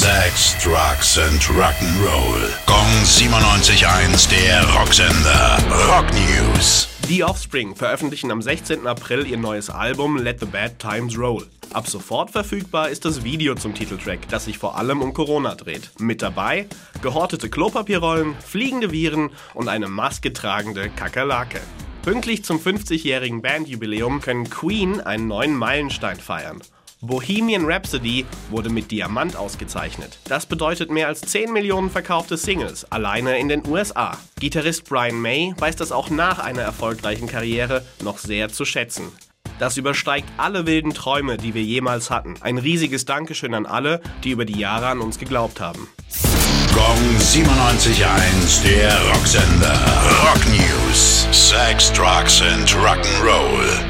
Sex, Drugs and Rock'n'Roll. Gong 97.1, der Rocksender. Rock News. Die Offspring veröffentlichen am 16. April ihr neues Album Let the Bad Times Roll. Ab sofort verfügbar ist das Video zum Titeltrack, das sich vor allem um Corona dreht. Mit dabei gehortete Klopapierrollen, fliegende Viren und eine Maske tragende Kakerlake. Pünktlich zum 50-jährigen Bandjubiläum können Queen einen neuen Meilenstein feiern. Bohemian Rhapsody wurde mit Diamant ausgezeichnet. Das bedeutet mehr als 10 Millionen verkaufte Singles, alleine in den USA. Gitarrist Brian May weiß das auch nach einer erfolgreichen Karriere noch sehr zu schätzen. Das übersteigt alle wilden Träume, die wir jemals hatten. Ein riesiges Dankeschön an alle, die über die Jahre an uns geglaubt haben. Gong 97.1, der Rocksender. Rock News. Sex, Drugs and Rock'n'Roll.